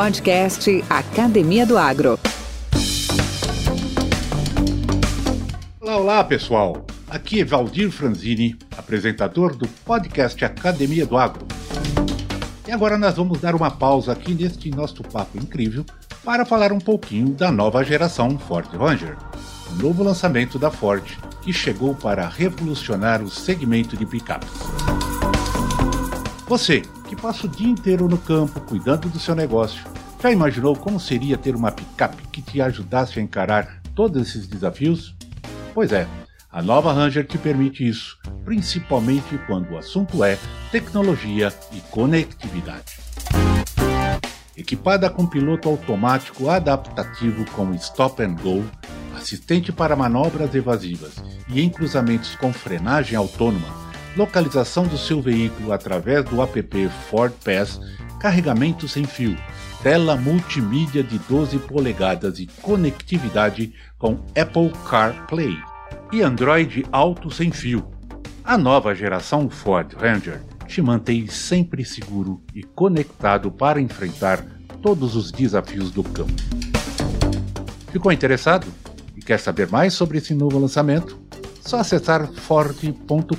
Podcast Academia do Agro. Olá, olá pessoal! Aqui é Valdir Franzini, apresentador do podcast Academia do Agro. E agora nós vamos dar uma pausa aqui neste nosso papo incrível para falar um pouquinho da nova geração Ford Ranger, o novo lançamento da Ford que chegou para revolucionar o segmento de picapes. Você que passa o dia inteiro no campo cuidando do seu negócio, já imaginou como seria ter uma picape que te ajudasse a encarar todos esses desafios? Pois é, a nova Ranger te permite isso, principalmente quando o assunto é tecnologia e conectividade. Equipada com piloto automático adaptativo com Stop and Go, assistente para manobras evasivas e em cruzamentos com frenagem autônoma, localização do seu veículo através do app Ford Pass, carregamento sem fio, tela multimídia de 12 polegadas e conectividade com Apple CarPlay e Android Auto sem fio. A nova geração Ford Ranger te mantém sempre seguro e conectado para enfrentar todos os desafios do campo. Ficou interessado e quer saber mais sobre esse novo lançamento? Só acessar ford.com.br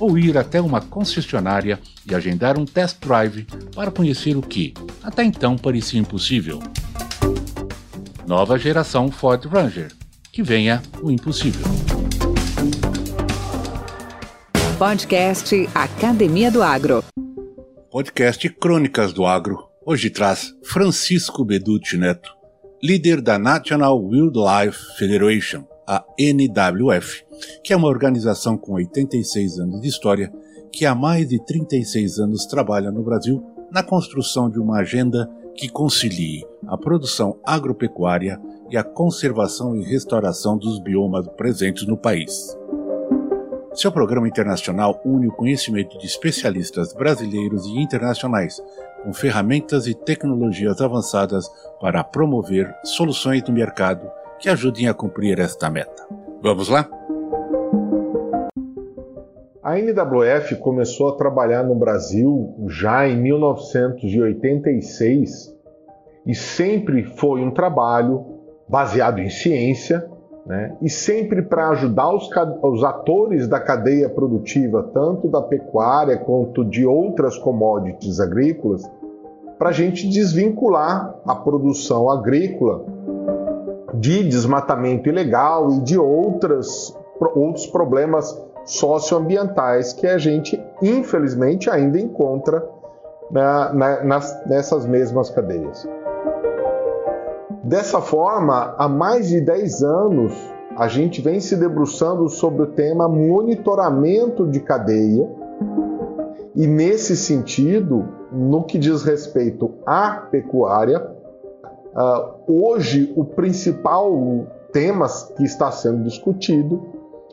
ou ir até uma concessionária e agendar um test drive para conhecer o que, até então, parecia impossível. Nova geração Ford Ranger. Que venha o impossível. Podcast Academia do Agro. Podcast Crônicas do Agro. Hoje traz Francisco Beducci Neto, líder da National Wildlife Federation, a NWF, que é uma organização com 86 anos de história que há mais de 36 anos trabalha no Brasil na construção de uma agenda que concilie a produção agropecuária e a conservação e restauração dos biomas presentes no país. Seu programa internacional une o conhecimento de especialistas brasileiros e internacionais, com ferramentas e tecnologias avançadas para promover soluções no mercado que ajudem a cumprir esta meta. Vamos lá? A NWF começou a trabalhar no Brasil já em 1986 e sempre foi um trabalho baseado em ciência né? e sempre para ajudar os, os, atores da cadeia produtiva, tanto da pecuária quanto de outras commodities agrícolas, para a gente desvincular a produção agrícola de desmatamento ilegal e de outras, outros problemas socioambientais que a gente, infelizmente, ainda encontra na, na, nas, nessas mesmas cadeias. Dessa forma, há mais de 10 anos, a gente vem se debruçando sobre o tema monitoramento de cadeia, e nesse sentido, no que diz respeito à pecuária, Uh, hoje, o principal tema que está sendo discutido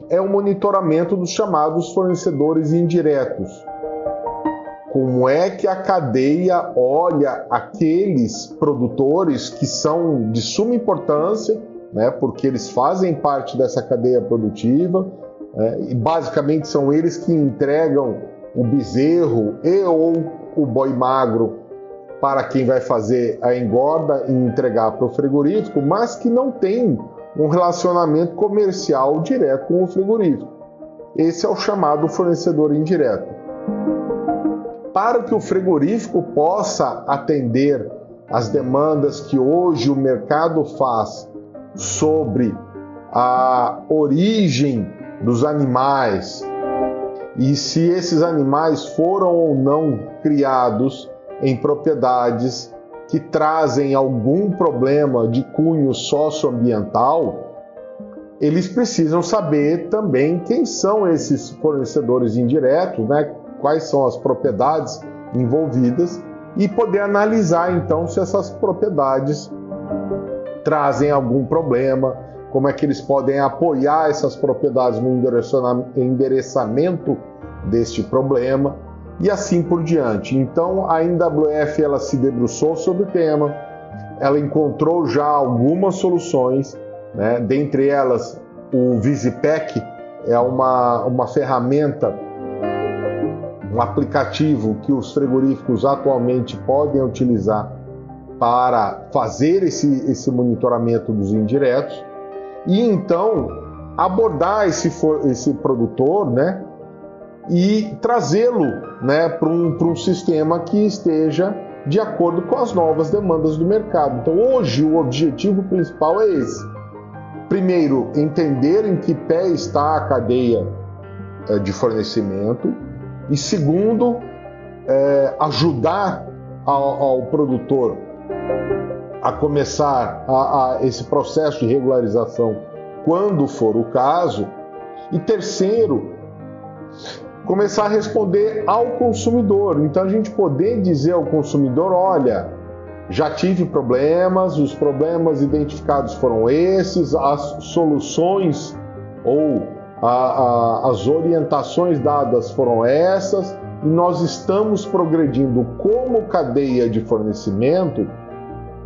é o monitoramento dos chamados fornecedores indiretos. Como é que a cadeia olha aqueles produtores que são de suma importância, né, porque eles fazem parte dessa cadeia produtiva, né, e basicamente são eles que entregam o bezerro e ou o boi magro para quem vai fazer a engorda e entregar para o frigorífico, mas que não tem um relacionamento comercial direto com o frigorífico. Esse é o chamado fornecedor indireto. Para que o frigorífico possa atender as demandas que hoje o mercado faz sobre a origem dos animais e se esses animais foram ou não criados em propriedades que trazem algum problema de cunho socioambiental, eles precisam saber também quem são esses fornecedores indiretos, né? quais são as propriedades envolvidas e poder analisar então se essas propriedades trazem algum problema, como é que eles podem apoiar essas propriedades no endereçamento deste problema e assim por diante. Então a NWF ela se debruçou sobre o tema, ela encontrou já algumas soluções, né? dentre elas o Visipec é uma, uma ferramenta, um aplicativo que os frigoríficos atualmente podem utilizar para fazer esse, esse monitoramento dos indiretos e então abordar esse, esse produtor né, e trazê-lo né, para um, um sistema que esteja de acordo com as novas demandas do mercado. Então, hoje, o objetivo principal é esse. Primeiro, entender em que pé está a cadeia é, de fornecimento, e segundo, é, ajudar ao, ao, produtor a começar a, a esse processo de regularização quando for o caso, e terceiro, começar a responder ao consumidor. Então a gente poder dizer ao consumidor, olha, já tive problemas, os problemas identificados foram esses, as soluções ou a, a, as orientações dadas foram essas, e nós estamos progredindo como cadeia de fornecimento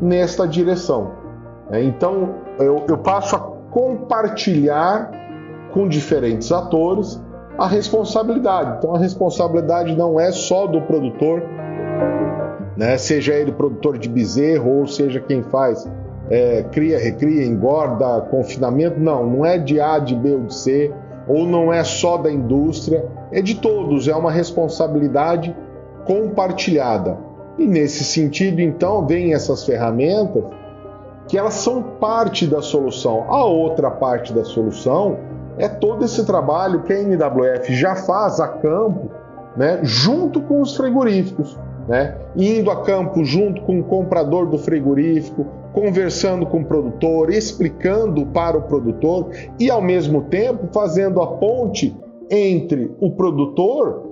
nesta direção. É, então eu, eu passo a compartilhar com diferentes atores a responsabilidade. Então a responsabilidade não é só do produtor, né? seja ele produtor de bezerro ou seja quem faz é, cria, recria, engorda, confinamento. Não, não é de A, de B ou de C, ou não é só da indústria, é de todos, é uma responsabilidade compartilhada. E nesse sentido, então, vem essas ferramentas que elas são parte da solução. A outra parte da solução é todo esse trabalho que a NWF já faz a campo, né, junto com os frigoríficos, né, indo a campo junto com o comprador do frigorífico, conversando com o produtor, explicando para o produtor e ao mesmo tempo fazendo a ponte entre o produtor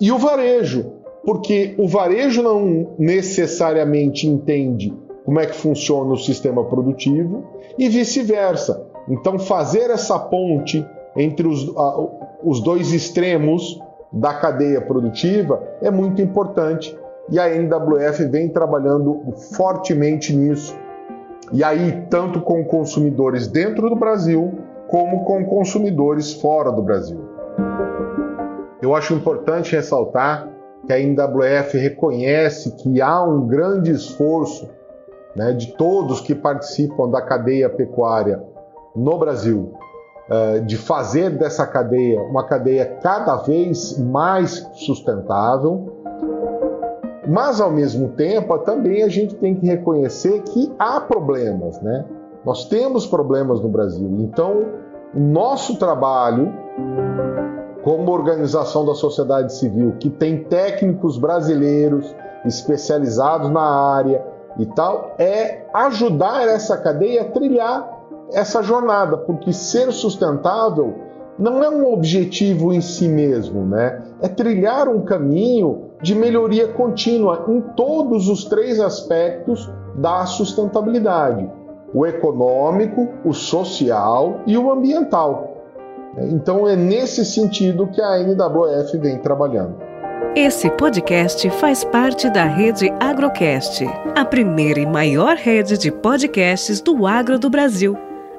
e o varejo, porque o varejo não necessariamente entende como é que funciona o sistema produtivo e vice-versa. Então, fazer essa ponte entre os, a, os dois extremos da cadeia produtiva é muito importante e a NWF vem trabalhando fortemente nisso. E aí, tanto com consumidores dentro do Brasil, como com consumidores fora do Brasil. Eu acho importante ressaltar que a NWF reconhece que há um grande esforço né, de todos que participam da cadeia pecuária no Brasil, uh, de fazer dessa cadeia uma cadeia cada vez mais sustentável, mas ao mesmo tempo também a gente tem que reconhecer que há problemas, né? Nós temos problemas no Brasil, então o nosso trabalho como organização da sociedade civil, que tem técnicos brasileiros especializados na área e tal, é ajudar essa cadeia a trilhar essa jornada, porque ser sustentável não é um objetivo em si mesmo, né? É trilhar um caminho de melhoria contínua em todos os três aspectos da sustentabilidade: o econômico, o social e o ambiental. Então é nesse sentido que a NWF vem trabalhando. Esse podcast faz parte da rede Agrocast, a primeira e maior rede de podcasts do agro do Brasil.